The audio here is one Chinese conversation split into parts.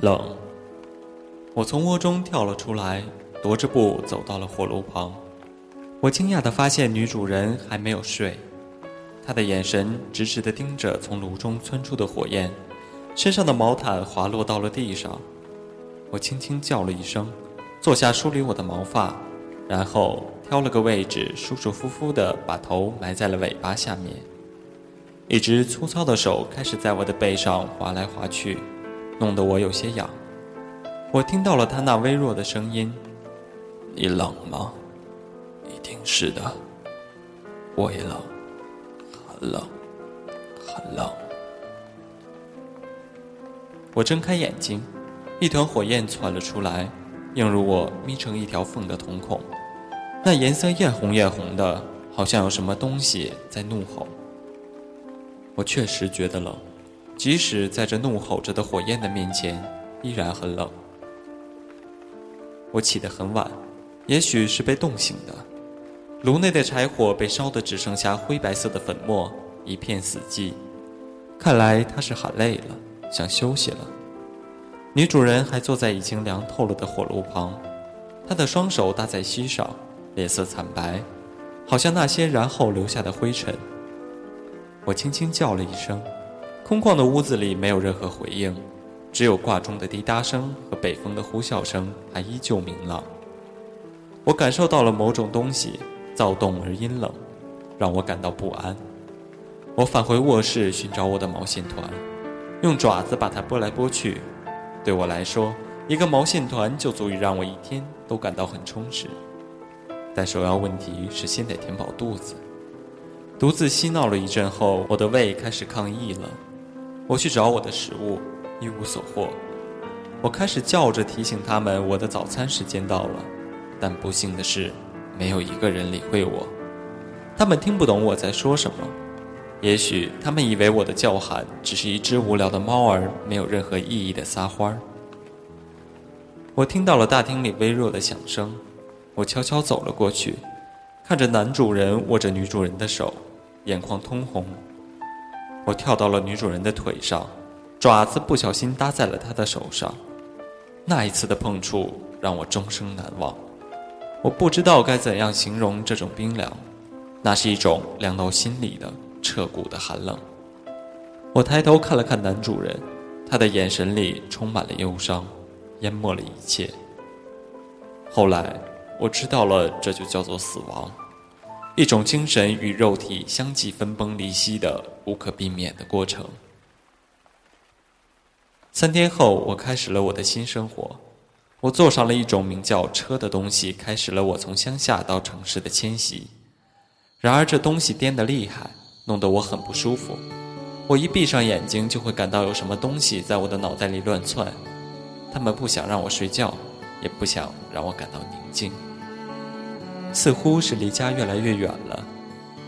冷，我从窝中跳了出来，踱着步走到了火炉旁。我惊讶地发现女主人还没有睡，她的眼神直直地盯着从炉中窜出的火焰，身上的毛毯滑落到了地上。我轻轻叫了一声，坐下梳理我的毛发，然后挑了个位置，舒舒服服地把头埋在了尾巴下面。一只粗糙的手开始在我的背上划来划去。弄得我有些痒，我听到了他那微弱的声音：“你冷吗？一定是的，我也冷，很冷，很冷。”我睁开眼睛，一团火焰窜了出来，映入我眯成一条缝的瞳孔，那颜色艳红艳红的，好像有什么东西在怒吼。我确实觉得冷。即使在这怒吼着的火焰的面前，依然很冷。我起得很晚，也许是被冻醒的。炉内的柴火被烧得只剩下灰白色的粉末，一片死寂。看来他是喊累了，想休息了。女主人还坐在已经凉透了的火炉旁，她的双手搭在膝上，脸色惨白，好像那些燃后留下的灰尘。我轻轻叫了一声。空旷的屋子里没有任何回应，只有挂钟的滴答声和北风的呼啸声还依旧明朗。我感受到了某种东西躁动而阴冷，让我感到不安。我返回卧室寻找我的毛线团，用爪子把它拨来拨去。对我来说，一个毛线团就足以让我一天都感到很充实。但首要问题是先得填饱肚子。独自嬉闹了一阵后，我的胃开始抗议了。我去找我的食物，一无所获。我开始叫着提醒他们，我的早餐时间到了。但不幸的是，没有一个人理会我。他们听不懂我在说什么。也许他们以为我的叫喊只是一只无聊的猫儿，没有任何意义的撒欢儿。我听到了大厅里微弱的响声。我悄悄走了过去，看着男主人握着女主人的手，眼眶通红。我跳到了女主人的腿上，爪子不小心搭在了她的手上。那一次的碰触让我终生难忘。我不知道该怎样形容这种冰凉，那是一种凉到心里的彻骨的寒冷。我抬头看了看男主人，他的眼神里充满了忧伤，淹没了一切。后来我知道了，这就叫做死亡。一种精神与肉体相继分崩离析的无可避免的过程。三天后，我开始了我的新生活。我坐上了一种名叫车的东西，开始了我从乡下到城市的迁徙。然而，这东西颠得厉害，弄得我很不舒服。我一闭上眼睛，就会感到有什么东西在我的脑袋里乱窜。他们不想让我睡觉，也不想让我感到宁静。似乎是离家越来越远了，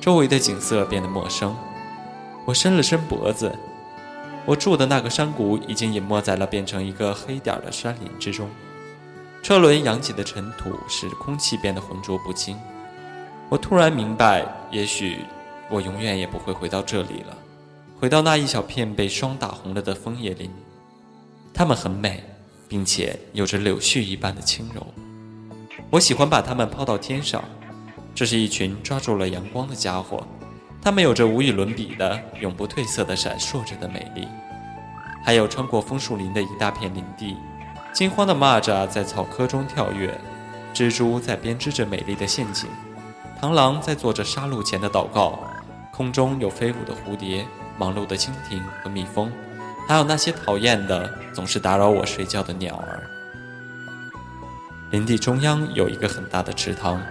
周围的景色变得陌生。我伸了伸脖子，我住的那个山谷已经隐没在了变成一个黑点的山林之中。车轮扬起的尘土使空气变得浑浊不清。我突然明白，也许我永远也不会回到这里了，回到那一小片被霜打红了的枫叶林。它们很美，并且有着柳絮一般的轻柔。我喜欢把它们抛到天上，这是一群抓住了阳光的家伙，它们有着无与伦比的、永不褪色的闪烁着的美丽。还有穿过枫树林的一大片林地，惊慌的蚂蚱在草窠中跳跃，蜘蛛在编织着美丽的陷阱，螳螂在做着杀戮前的祷告，空中有飞舞的蝴蝶、忙碌的蜻蜓和蜜蜂，还有那些讨厌的、总是打扰我睡觉的鸟儿。林地中央有一个很大的池塘，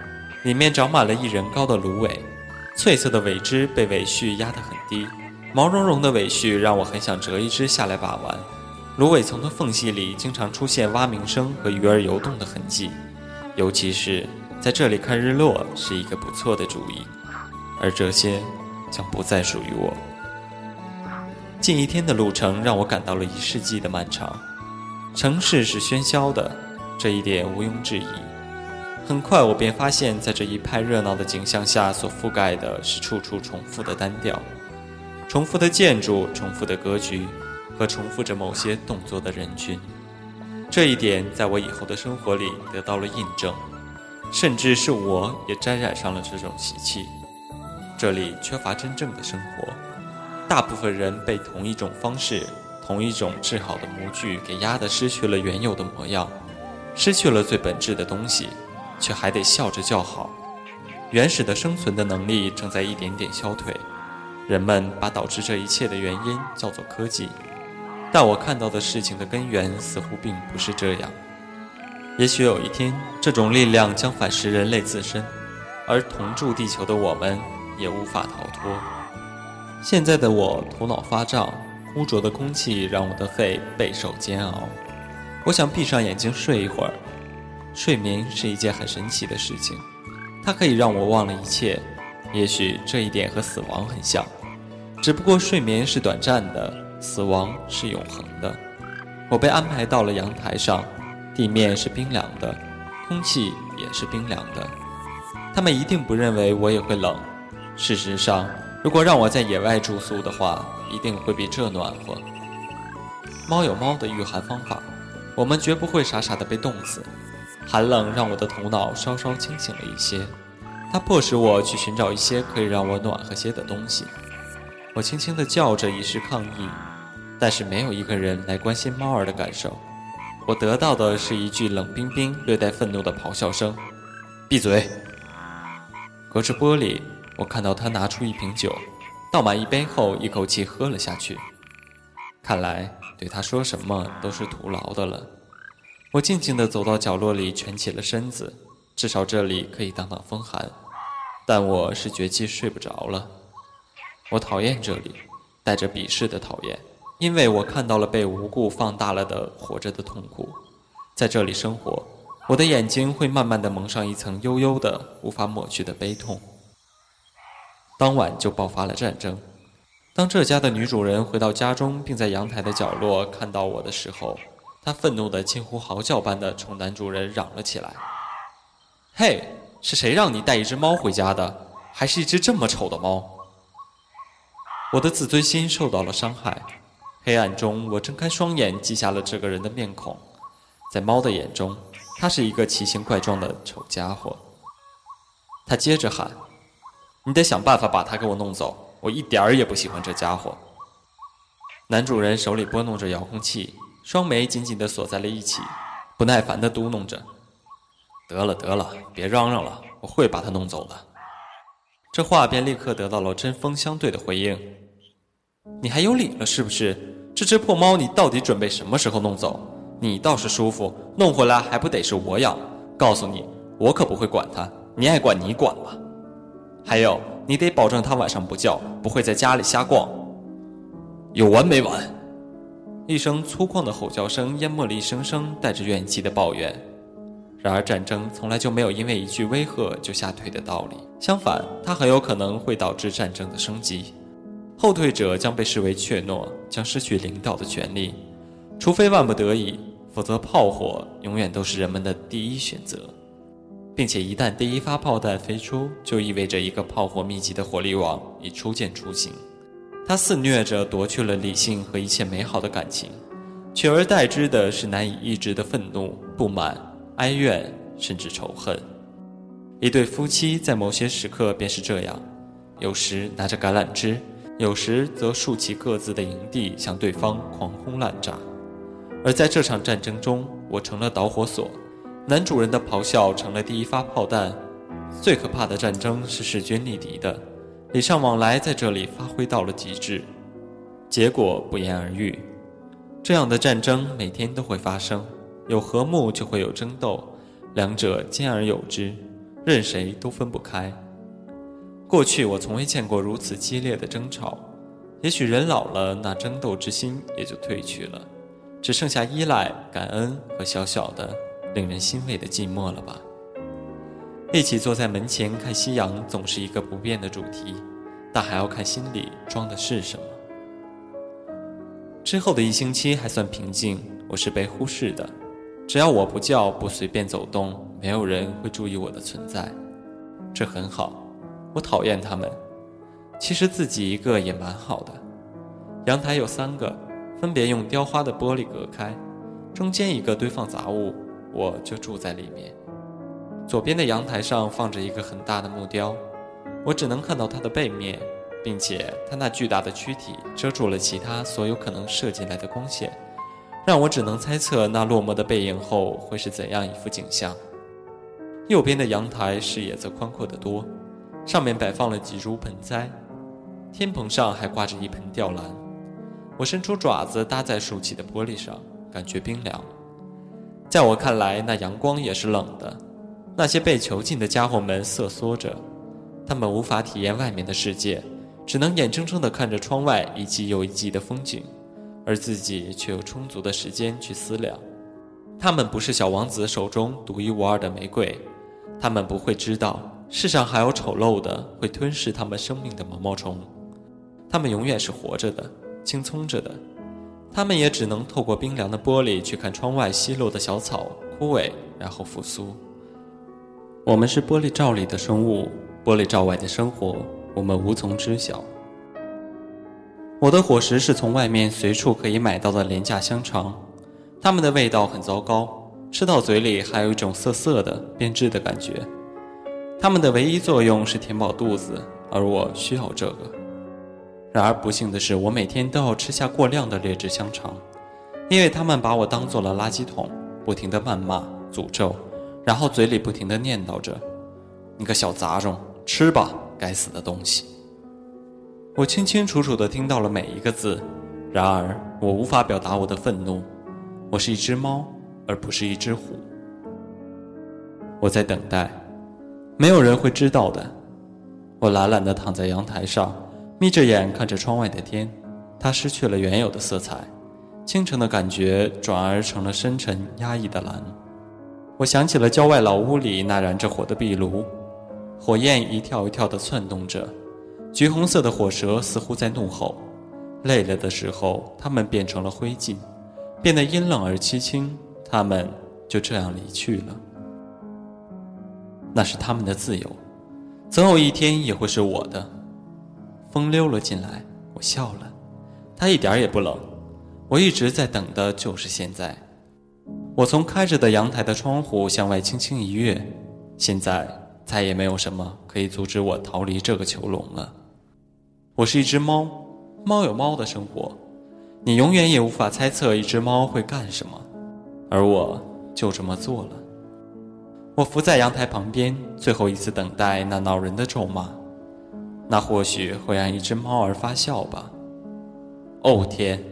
里面长满了一人高的芦苇，翠色的苇枝被苇絮压得很低，毛茸茸的苇絮让我很想折一只下来把玩。芦苇丛的缝隙里经常出现蛙鸣声和鱼儿游动的痕迹，尤其是在这里看日落是一个不错的主意。而这些将不再属于我。近一天的路程让我感到了一世纪的漫长。城市是喧嚣的，这一点毋庸置疑。很快我便发现，在这一派热闹的景象下，所覆盖的是处处重复的单调，重复的建筑，重复的格局。和重复着某些动作的人群，这一点在我以后的生活里得到了印证，甚至是我也沾染上了这种习气。这里缺乏真正的生活，大部分人被同一种方式、同一种制好的模具给压得失去了原有的模样，失去了最本质的东西，却还得笑着叫好。原始的生存的能力正在一点点消退，人们把导致这一切的原因叫做科技。但我看到的事情的根源似乎并不是这样。也许有一天，这种力量将反噬人类自身，而同住地球的我们也无法逃脱。现在的我头脑发胀，污浊的空气让我的肺备受煎熬。我想闭上眼睛睡一会儿。睡眠是一件很神奇的事情，它可以让我忘了一切。也许这一点和死亡很像，只不过睡眠是短暂的。死亡是永恒的。我被安排到了阳台上，地面是冰凉的，空气也是冰凉的。他们一定不认为我也会冷。事实上，如果让我在野外住宿的话，一定会比这暖和。猫有猫的御寒方法，我们绝不会傻傻的被冻死。寒冷让我的头脑稍稍清醒了一些，它迫使我去寻找一些可以让我暖和些的东西。我轻轻地叫着以示抗议。但是没有一个人来关心猫儿的感受，我得到的是一句冷冰冰、略带愤怒的咆哮声：“闭嘴！”隔着玻璃，我看到他拿出一瓶酒，倒满一杯后，一口气喝了下去。看来对他说什么都是徒劳的了。我静静地走到角落里，蜷起了身子，至少这里可以挡挡风寒。但我是绝技睡不着了。我讨厌这里，带着鄙视的讨厌。因为我看到了被无故放大了的活着的痛苦，在这里生活，我的眼睛会慢慢的蒙上一层悠悠的、无法抹去的悲痛。当晚就爆发了战争。当这家的女主人回到家中，并在阳台的角落看到我的时候，她愤怒的近乎嚎叫般的冲男主人嚷了起来：“嘿，是谁让你带一只猫回家的？还是一只这么丑的猫？”我的自尊心受到了伤害。黑暗中，我睁开双眼，记下了这个人的面孔。在猫的眼中，他是一个奇形怪状的丑家伙。他接着喊：“你得想办法把他给我弄走！我一点儿也不喜欢这家伙。”男主人手里拨弄着遥控器，双眉紧紧地锁在了一起，不耐烦地嘟囔着：“得了，得了，别嚷嚷了，我会把他弄走的。”这话便立刻得到了针锋相对的回应：“你还有理了，是不是？”这只破猫，你到底准备什么时候弄走？你倒是舒服，弄回来还不得是我养？告诉你，我可不会管它，你爱管你管吧。还有，你得保证他晚上不叫，不会在家里瞎逛。有完没完？一声粗犷的吼叫声淹没了一声声带着怨气的抱怨。然而，战争从来就没有因为一句威吓就吓退的道理，相反，它很有可能会导致战争的升级。后退者将被视为怯懦，将失去领导的权利，除非万不得已，否则炮火永远都是人们的第一选择，并且一旦第一发炮弹飞出，就意味着一个炮火密集的火力网已初见雏形。它肆虐着夺去了理性和一切美好的感情，取而代之的是难以抑制的愤怒、不满、哀怨，甚至仇恨。一对夫妻在某些时刻便是这样，有时拿着橄榄枝。有时则竖起各自的营地，向对方狂轰滥炸。而在这场战争中，我成了导火索，男主人的咆哮成了第一发炮弹。最可怕的战争是势均力敌的，礼尚往来在这里发挥到了极致，结果不言而喻。这样的战争每天都会发生，有和睦就会有争斗，两者兼而有之，任谁都分不开。过去我从未见过如此激烈的争吵，也许人老了，那争斗之心也就褪去了，只剩下依赖、感恩和小小的、令人欣慰的寂寞了吧。一起坐在门前看夕阳，总是一个不变的主题，但还要看心里装的是什么。之后的一星期还算平静，我是被忽视的。只要我不叫、不随便走动，没有人会注意我的存在，这很好。我讨厌他们，其实自己一个也蛮好的。阳台有三个，分别用雕花的玻璃隔开，中间一个堆放杂物，我就住在里面。左边的阳台上放着一个很大的木雕，我只能看到它的背面，并且它那巨大的躯体遮住了其他所有可能射进来的光线，让我只能猜测那落寞的背影后会是怎样一幅景象。右边的阳台视野则宽阔得多，上面摆放了几株盆栽，天棚上还挂着一盆吊兰。我伸出爪子搭在竖起的玻璃上，感觉冰凉。在我看来，那阳光也是冷的。那些被囚禁的家伙们瑟缩着，他们无法体验外面的世界，只能眼睁睁地看着窗外一季又一季的风景，而自己却有充足的时间去思量。他们不是小王子手中独一无二的玫瑰，他们不会知道世上还有丑陋的会吞噬他们生命的毛毛虫。他们永远是活着的，青葱着的，他们也只能透过冰凉的玻璃去看窗外稀落的小草枯萎，然后复苏。我们是玻璃罩里的生物，玻璃罩外的生活，我们无从知晓。我的伙食是从外面随处可以买到的廉价香肠，它们的味道很糟糕，吃到嘴里还有一种涩涩的变质的感觉。它们的唯一作用是填饱肚子，而我需要这个。然而不幸的是，我每天都要吃下过量的劣质香肠，因为他们把我当做了垃圾桶，不停地谩骂、诅咒。然后嘴里不停地念叨着：“你个小杂种，吃吧，该死的东西！”我清清楚楚地听到了每一个字，然而我无法表达我的愤怒。我是一只猫，而不是一只虎。我在等待，没有人会知道的。我懒懒地躺在阳台上，眯着眼看着窗外的天，它失去了原有的色彩，清晨的感觉转而成了深沉压抑的蓝。我想起了郊外老屋里那燃着火的壁炉，火焰一跳一跳地窜动着，橘红色的火舌似乎在怒吼。累了的时候，它们变成了灰烬，变得阴冷而凄清。它们就这样离去了。那是他们的自由，总有一天也会是我的。风溜了进来，我笑了，它一点也不冷。我一直在等的就是现在。我从开着的阳台的窗户向外轻轻一跃，现在再也没有什么可以阻止我逃离这个囚笼了。我是一只猫，猫有猫的生活，你永远也无法猜测一只猫会干什么，而我就这么做了。我伏在阳台旁边，最后一次等待那恼人的咒骂，那或许会让一只猫儿发笑吧。哦天，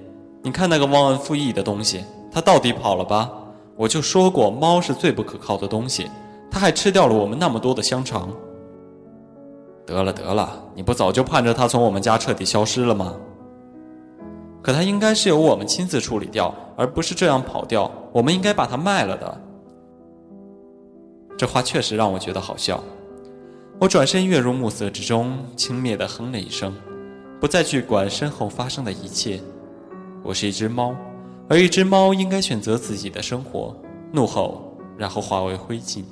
你看那个忘恩负义的东西，它到底跑了吧？我就说过，猫是最不可靠的东西，它还吃掉了我们那么多的香肠。得了得了，你不早就盼着它从我们家彻底消失了吗？可它应该是由我们亲自处理掉，而不是这样跑掉。我们应该把它卖了的。这话确实让我觉得好笑。我转身跃入暮色之中，轻蔑地哼了一声，不再去管身后发生的一切。我是一只猫。而一只猫应该选择自己的生活，怒吼，然后化为灰烬。